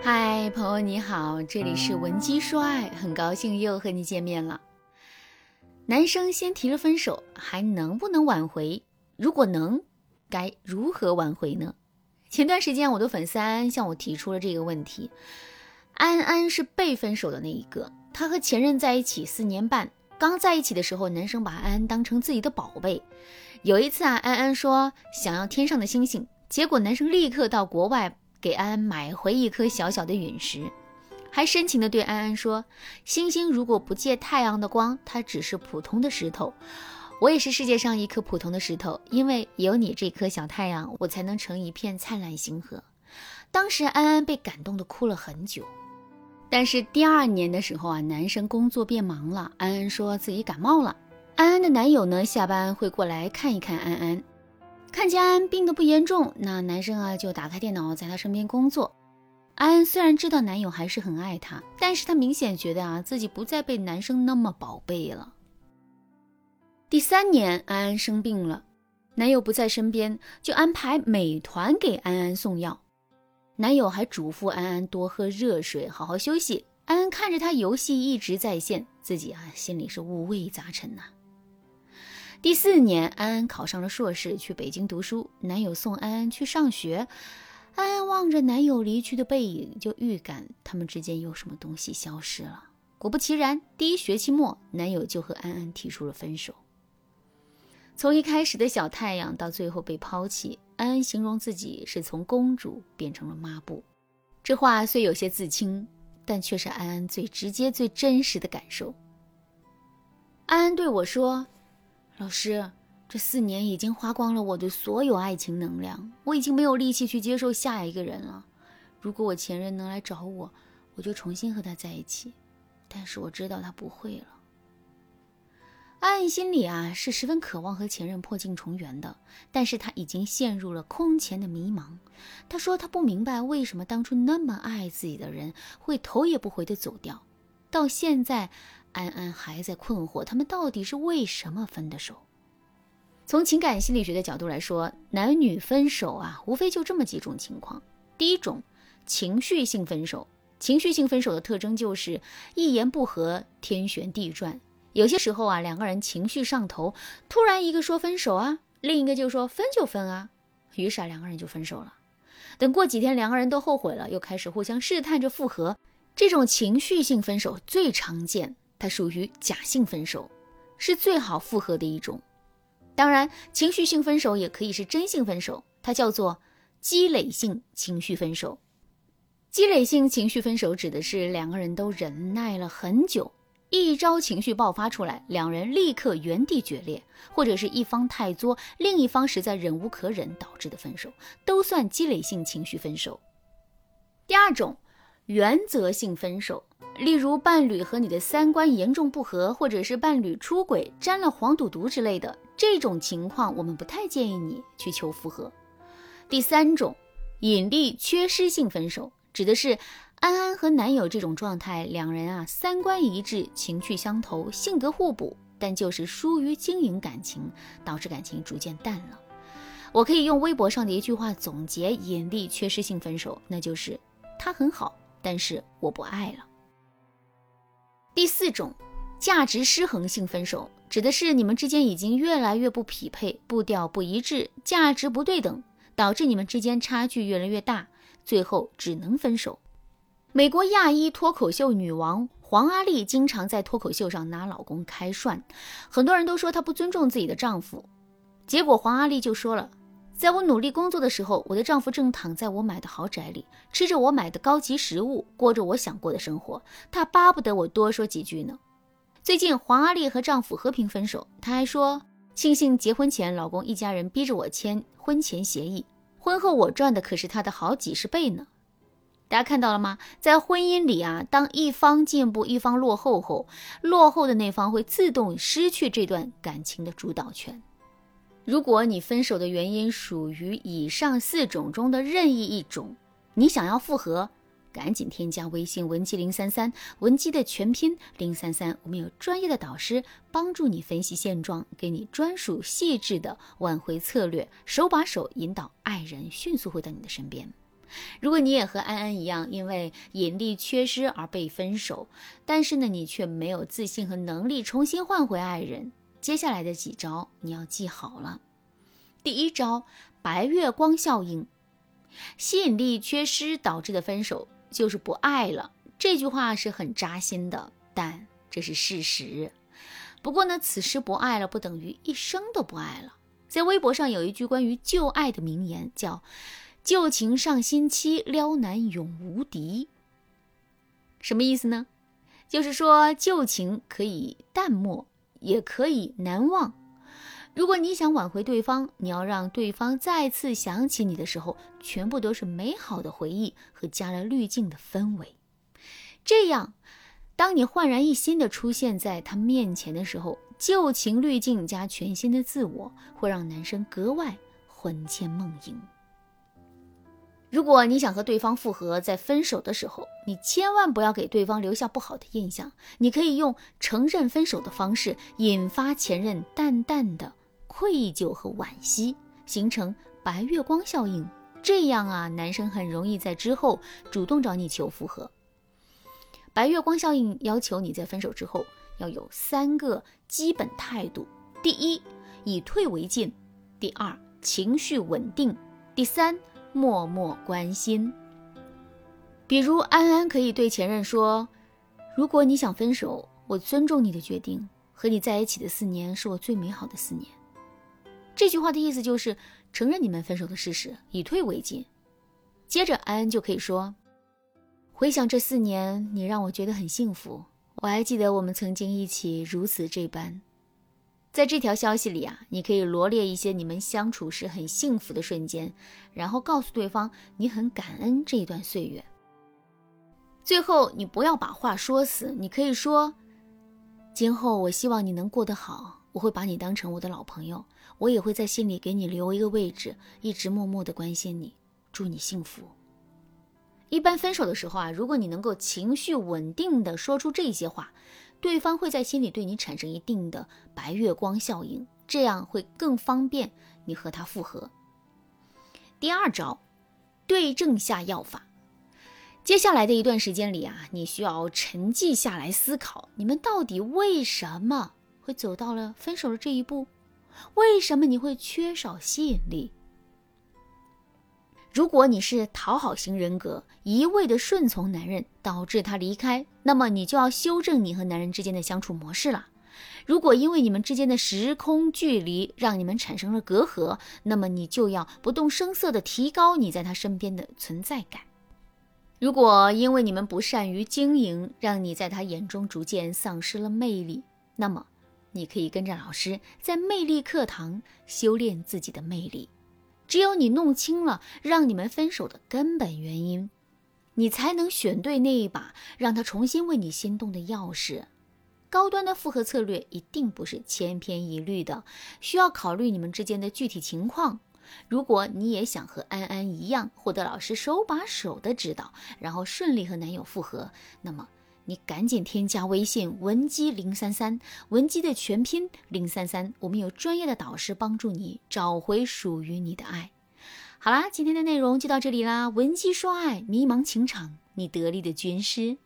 嗨，朋友你好，这里是文姬说爱，很高兴又和你见面了。男生先提了分手，还能不能挽回？如果能，该如何挽回呢？前段时间，我的粉丝安安向我提出了这个问题。安安是被分手的那一个，她和前任在一起四年半，刚在一起的时候，男生把安安当成自己的宝贝。有一次啊，安安说想要天上的星星，结果男生立刻到国外。给安安买回一颗小小的陨石，还深情地对安安说：“星星如果不借太阳的光，它只是普通的石头。我也是世界上一颗普通的石头，因为有你这颗小太阳，我才能成一片灿烂星河。”当时安安被感动的哭了很久。但是第二年的时候啊，男生工作变忙了，安安说自己感冒了。安安的男友呢，下班会过来看一看安安。看见安安病得不严重，那男生啊就打开电脑，在她身边工作。安安虽然知道男友还是很爱她，但是她明显觉得啊自己不再被男生那么宝贝了。第三年，安安生病了，男友不在身边，就安排美团给安安送药。男友还嘱咐安安多喝热水，好好休息。安安看着他游戏一直在线，自己啊心里是五味杂陈呐。第四年，安安考上了硕士，去北京读书。男友送安安去上学，安安望着男友离去的背影，就预感他们之间有什么东西消失了。果不其然，第一学期末，男友就和安安提出了分手。从一开始的小太阳，到最后被抛弃，安安形容自己是从公主变成了抹布。这话虽有些自轻，但却是安安最直接、最真实的感受。安安对我说。老师，这四年已经花光了我的所有爱情能量，我已经没有力气去接受下一个人了。如果我前任能来找我，我就重新和他在一起。但是我知道他不会了。安安心里啊是十分渴望和前任破镜重圆的，但是他已经陷入了空前的迷茫。他说他不明白为什么当初那么爱自己的人会头也不回的走掉，到现在。安安还在困惑，他们到底是为什么分的手？从情感心理学的角度来说，男女分手啊，无非就这么几种情况。第一种，情绪性分手。情绪性分手的特征就是一言不合天旋地转。有些时候啊，两个人情绪上头，突然一个说分手啊，另一个就说分就分啊，于是啊，两个人就分手了。等过几天，两个人都后悔了，又开始互相试探着复合。这种情绪性分手最常见。它属于假性分手，是最好复合的一种。当然，情绪性分手也可以是真性分手，它叫做积累性情绪分手。积累性情绪分手指的是两个人都忍耐了很久，一朝情绪爆发出来，两人立刻原地决裂，或者是一方太作，另一方实在忍无可忍导致的分手，都算积累性情绪分手。第二种，原则性分手。例如，伴侣和你的三观严重不合，或者是伴侣出轨、沾了黄赌毒之类的这种情况，我们不太建议你去求复合。第三种，引力缺失性分手，指的是安安和男友这种状态，两人啊三观一致、情趣相投、性格互补，但就是疏于经营感情，导致感情逐渐淡了。我可以用微博上的一句话总结引力缺失性分手，那就是他很好，但是我不爱了。第四种，价值失衡性分手，指的是你们之间已经越来越不匹配，步调不一致，价值不对等，导致你们之间差距越来越大，最后只能分手。美国亚裔脱口秀女王黄阿丽经常在脱口秀上拿老公开涮，很多人都说她不尊重自己的丈夫，结果黄阿丽就说了。在我努力工作的时候，我的丈夫正躺在我买的豪宅里，吃着我买的高级食物，过着我想过的生活。他巴不得我多说几句呢。最近黄阿丽和丈夫和平分手，她还说庆幸结婚前老公一家人逼着我签婚前协议，婚后我赚的可是他的好几十倍呢。大家看到了吗？在婚姻里啊，当一方进步，一方落后后，落后的那方会自动失去这段感情的主导权。如果你分手的原因属于以上四种中的任意一种，你想要复合，赶紧添加微信文姬零三三，文姬的全拼零三三，我们有专业的导师帮助你分析现状，给你专属细致的挽回策略，手把手引导爱人迅速回到你的身边。如果你也和安安一样，因为引力缺失而被分手，但是呢，你却没有自信和能力重新换回爱人，接下来的几招你要记好了。第一招，白月光效应，吸引力缺失导致的分手就是不爱了。这句话是很扎心的，但这是事实。不过呢，此时不爱了，不等于一生都不爱了。在微博上有一句关于旧爱的名言，叫。旧情上新期，撩男永无敌。什么意思呢？就是说旧情可以淡漠，也可以难忘。如果你想挽回对方，你要让对方再次想起你的时候，全部都是美好的回忆和加了滤镜的氛围。这样，当你焕然一新的出现在他面前的时候，旧情滤镜加全新的自我，会让男生格外魂牵梦萦。如果你想和对方复合，在分手的时候，你千万不要给对方留下不好的印象。你可以用承认分手的方式，引发前任淡淡的愧疚和惋惜，形成白月光效应。这样啊，男生很容易在之后主动找你求复合。白月光效应要求你在分手之后要有三个基本态度：第一，以退为进；第二，情绪稳定；第三。默默关心，比如安安可以对前任说：“如果你想分手，我尊重你的决定。和你在一起的四年是我最美好的四年。”这句话的意思就是承认你们分手的事实，以退为进。接着安安就可以说：“回想这四年，你让我觉得很幸福。我还记得我们曾经一起如此这般。”在这条消息里啊，你可以罗列一些你们相处时很幸福的瞬间，然后告诉对方你很感恩这一段岁月。最后，你不要把话说死，你可以说：“今后我希望你能过得好，我会把你当成我的老朋友，我也会在心里给你留一个位置，一直默默的关心你，祝你幸福。”一般分手的时候啊，如果你能够情绪稳定的说出这些话。对方会在心里对你产生一定的白月光效应，这样会更方便你和他复合。第二招，对症下药法。接下来的一段时间里啊，你需要沉寂下来思考，你们到底为什么会走到了分手的这一步？为什么你会缺少吸引力？如果你是讨好型人格，一味的顺从男人，导致他离开，那么你就要修正你和男人之间的相处模式了。如果因为你们之间的时空距离让你们产生了隔阂，那么你就要不动声色的提高你在他身边的存在感。如果因为你们不善于经营，让你在他眼中逐渐丧失了魅力，那么你可以跟着老师在魅力课堂修炼自己的魅力。只有你弄清了让你们分手的根本原因，你才能选对那一把让他重新为你心动的钥匙。高端的复合策略一定不是千篇一律的，需要考虑你们之间的具体情况。如果你也想和安安一样获得老师手把手的指导，然后顺利和男友复合，那么。你赶紧添加微信文姬零三三，文姬的全拼零三三，我们有专业的导师帮助你找回属于你的爱。好啦，今天的内容就到这里啦，文姬说爱，迷茫情场，你得力的军师。